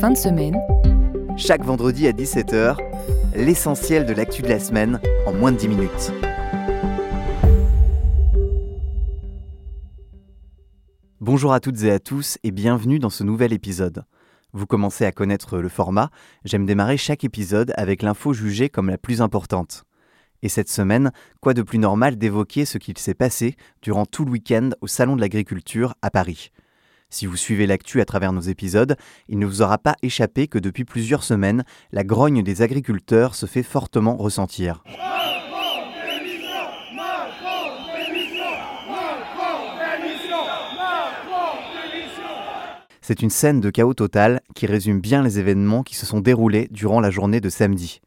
Fin de semaine. Chaque vendredi à 17h, l'essentiel de l'actu de la semaine en moins de 10 minutes. Bonjour à toutes et à tous et bienvenue dans ce nouvel épisode. Vous commencez à connaître le format, j'aime démarrer chaque épisode avec l'info jugée comme la plus importante. Et cette semaine, quoi de plus normal d'évoquer ce qu'il s'est passé durant tout le week-end au Salon de l'Agriculture à Paris? Si vous suivez l'actu à travers nos épisodes, il ne vous aura pas échappé que depuis plusieurs semaines, la grogne des agriculteurs se fait fortement ressentir. C'est une scène de chaos total qui résume bien les événements qui se sont déroulés durant la journée de samedi.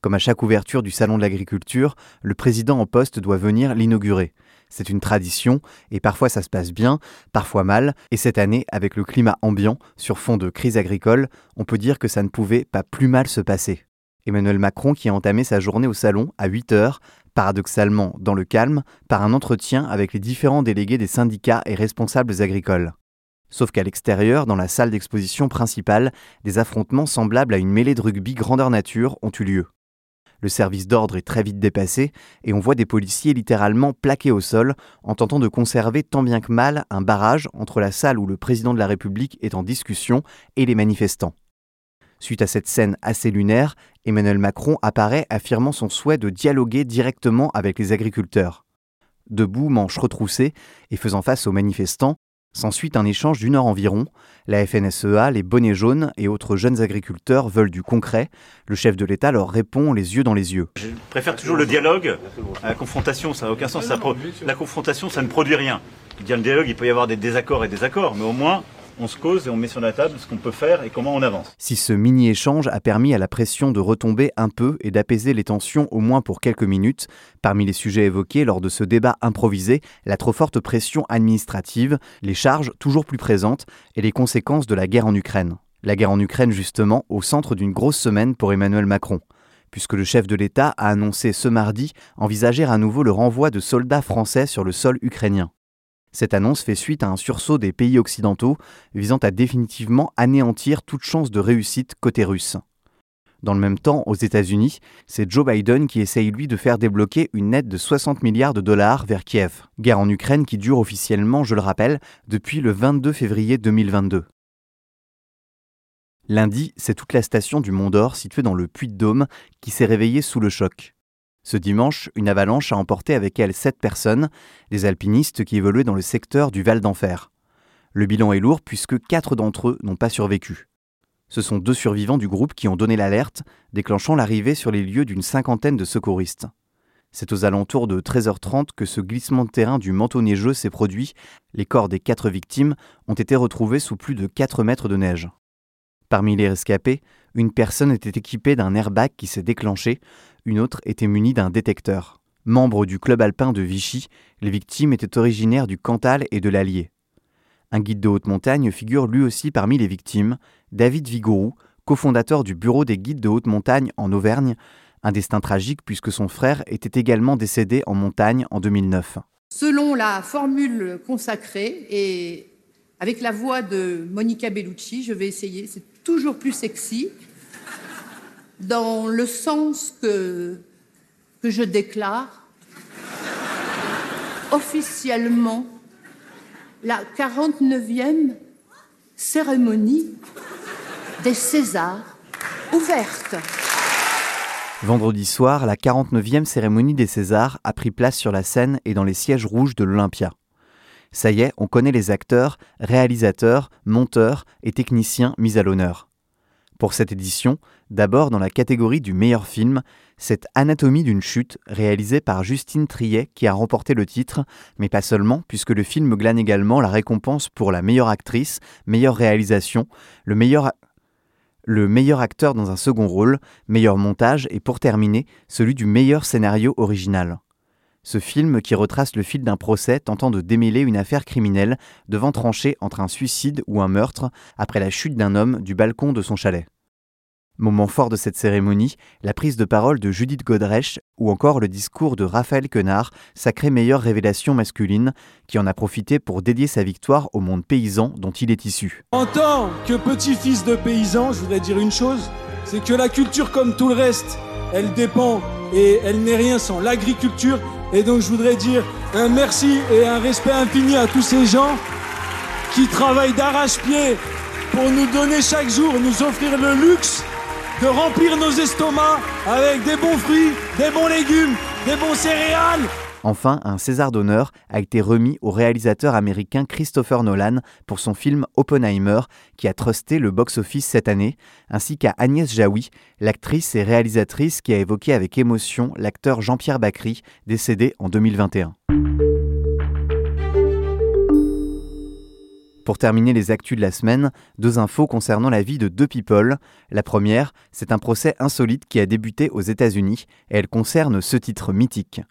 Comme à chaque ouverture du Salon de l'Agriculture, le président en poste doit venir l'inaugurer. C'est une tradition, et parfois ça se passe bien, parfois mal, et cette année, avec le climat ambiant, sur fond de crise agricole, on peut dire que ça ne pouvait pas plus mal se passer. Emmanuel Macron qui a entamé sa journée au salon à 8 heures, paradoxalement dans le calme, par un entretien avec les différents délégués des syndicats et responsables agricoles. Sauf qu'à l'extérieur, dans la salle d'exposition principale, des affrontements semblables à une mêlée de rugby grandeur nature ont eu lieu. Le service d'ordre est très vite dépassé et on voit des policiers littéralement plaqués au sol en tentant de conserver tant bien que mal un barrage entre la salle où le président de la République est en discussion et les manifestants. Suite à cette scène assez lunaire, Emmanuel Macron apparaît affirmant son souhait de dialoguer directement avec les agriculteurs. Debout, manches retroussées et faisant face aux manifestants, S'ensuit un échange d'une heure environ. La FNSEA, les bonnets jaunes et autres jeunes agriculteurs veulent du concret. Le chef de l'État leur répond les yeux dans les yeux. Je préfère toujours le dialogue à la confrontation, ça n'a aucun sens. la confrontation, ça ne produit rien. Le dialogue, il peut y avoir des désaccords et des accords, mais au moins, on se cause et on met sur la table ce qu'on peut faire et comment on avance. Si ce mini-échange a permis à la pression de retomber un peu et d'apaiser les tensions au moins pour quelques minutes, parmi les sujets évoqués lors de ce débat improvisé, la trop forte pression administrative, les charges toujours plus présentes et les conséquences de la guerre en Ukraine. La guerre en Ukraine justement au centre d'une grosse semaine pour Emmanuel Macron puisque le chef de l'État a annoncé ce mardi envisager à nouveau le renvoi de soldats français sur le sol ukrainien. Cette annonce fait suite à un sursaut des pays occidentaux visant à définitivement anéantir toute chance de réussite côté russe. Dans le même temps, aux États-Unis, c'est Joe Biden qui essaye lui de faire débloquer une aide de 60 milliards de dollars vers Kiev. Guerre en Ukraine qui dure officiellement, je le rappelle, depuis le 22 février 2022. Lundi, c'est toute la station du Mont d'Or située dans le Puy-de-Dôme qui s'est réveillée sous le choc. Ce dimanche, une avalanche a emporté avec elle sept personnes, des alpinistes qui évoluaient dans le secteur du Val d'Enfer. Le bilan est lourd puisque quatre d'entre eux n'ont pas survécu. Ce sont deux survivants du groupe qui ont donné l'alerte, déclenchant l'arrivée sur les lieux d'une cinquantaine de secouristes. C'est aux alentours de 13h30 que ce glissement de terrain du manteau neigeux s'est produit. Les corps des quatre victimes ont été retrouvés sous plus de 4 mètres de neige. Parmi les rescapés, une personne était équipée d'un airbag qui s'est déclenché, une autre était munie d'un détecteur. Membre du club alpin de Vichy, les victimes étaient originaires du Cantal et de l'Allier. Un guide de haute montagne figure lui aussi parmi les victimes, David Vigouroux, cofondateur du bureau des guides de haute montagne en Auvergne, un destin tragique puisque son frère était également décédé en montagne en 2009. Selon la formule consacrée et avec la voix de Monica Bellucci, je vais essayer, toujours plus sexy, dans le sens que, je déclare officiellement la 49e cérémonie des Césars ouverte. Vendredi soir, la 49e cérémonie des Césars a pris place sur la scène et dans les sièges rouges de l'Olympia. Ça y est, on connaît les acteurs, réalisateurs, monteurs et techniciens mis à l'honneur. Pour cette édition, d'abord dans la catégorie du meilleur film, c'est Anatomie d'une chute, réalisé par Justine Triet qui a remporté le titre, mais pas seulement, puisque le film glane également la récompense pour la meilleure actrice, meilleure réalisation, le meilleur, le meilleur acteur dans un second rôle, meilleur montage et pour terminer, celui du meilleur scénario original. Ce film qui retrace le fil d'un procès tentant de démêler une affaire criminelle devant trancher entre un suicide ou un meurtre après la chute d'un homme du balcon de son chalet. Moment fort de cette cérémonie, la prise de parole de Judith Godrèche ou encore le discours de Raphaël Quenard, sacrée meilleure révélation masculine, qui en a profité pour dédier sa victoire au monde paysan dont il est issu. En tant que petit-fils de paysan, je voudrais dire une chose, c'est que la culture comme tout le reste, elle dépend et elle n'est rien sans l'agriculture. Et donc je voudrais dire un merci et un respect infini à tous ces gens qui travaillent d'arrache-pied pour nous donner chaque jour, nous offrir le luxe de remplir nos estomacs avec des bons fruits, des bons légumes, des bons céréales. Enfin, un César d'honneur a été remis au réalisateur américain Christopher Nolan pour son film Oppenheimer, qui a trusté le box-office cette année, ainsi qu'à Agnès Jaoui, l'actrice et réalisatrice qui a évoqué avec émotion l'acteur Jean-Pierre Bacry, décédé en 2021. Pour terminer les actus de la semaine, deux infos concernant la vie de deux people. La première, c'est un procès insolite qui a débuté aux États-Unis et elle concerne ce titre mythique.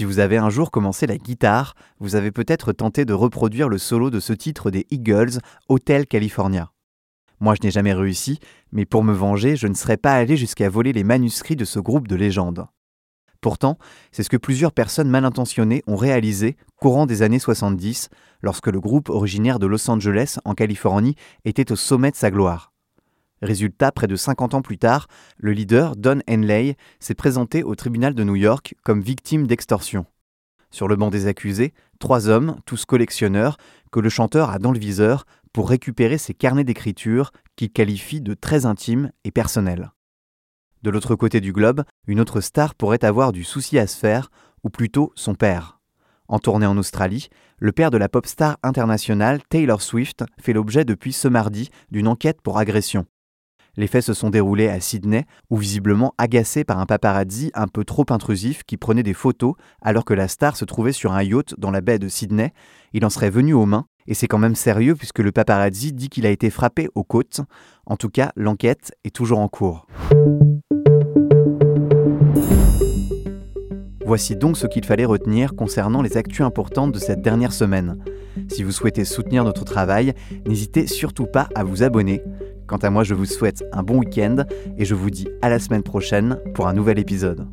Si vous avez un jour commencé la guitare, vous avez peut-être tenté de reproduire le solo de ce titre des Eagles, Hotel California. Moi, je n'ai jamais réussi, mais pour me venger, je ne serais pas allé jusqu'à voler les manuscrits de ce groupe de légendes. Pourtant, c'est ce que plusieurs personnes mal intentionnées ont réalisé courant des années 70, lorsque le groupe originaire de Los Angeles, en Californie, était au sommet de sa gloire. Résultat, près de 50 ans plus tard, le leader, Don Henley, s'est présenté au tribunal de New York comme victime d'extorsion. Sur le banc des accusés, trois hommes, tous collectionneurs, que le chanteur a dans le viseur pour récupérer ses carnets d'écriture qu'il qualifie de très intimes et personnels. De l'autre côté du globe, une autre star pourrait avoir du souci à se faire, ou plutôt son père. En tournée en Australie, le père de la pop star internationale Taylor Swift fait l'objet depuis ce mardi d'une enquête pour agression. Les faits se sont déroulés à Sydney, où visiblement agacé par un paparazzi un peu trop intrusif qui prenait des photos alors que la star se trouvait sur un yacht dans la baie de Sydney, il en serait venu aux mains, et c'est quand même sérieux puisque le paparazzi dit qu'il a été frappé aux côtes. En tout cas, l'enquête est toujours en cours. Voici donc ce qu'il fallait retenir concernant les actus importantes de cette dernière semaine. Si vous souhaitez soutenir notre travail, n'hésitez surtout pas à vous abonner. Quant à moi, je vous souhaite un bon week-end et je vous dis à la semaine prochaine pour un nouvel épisode.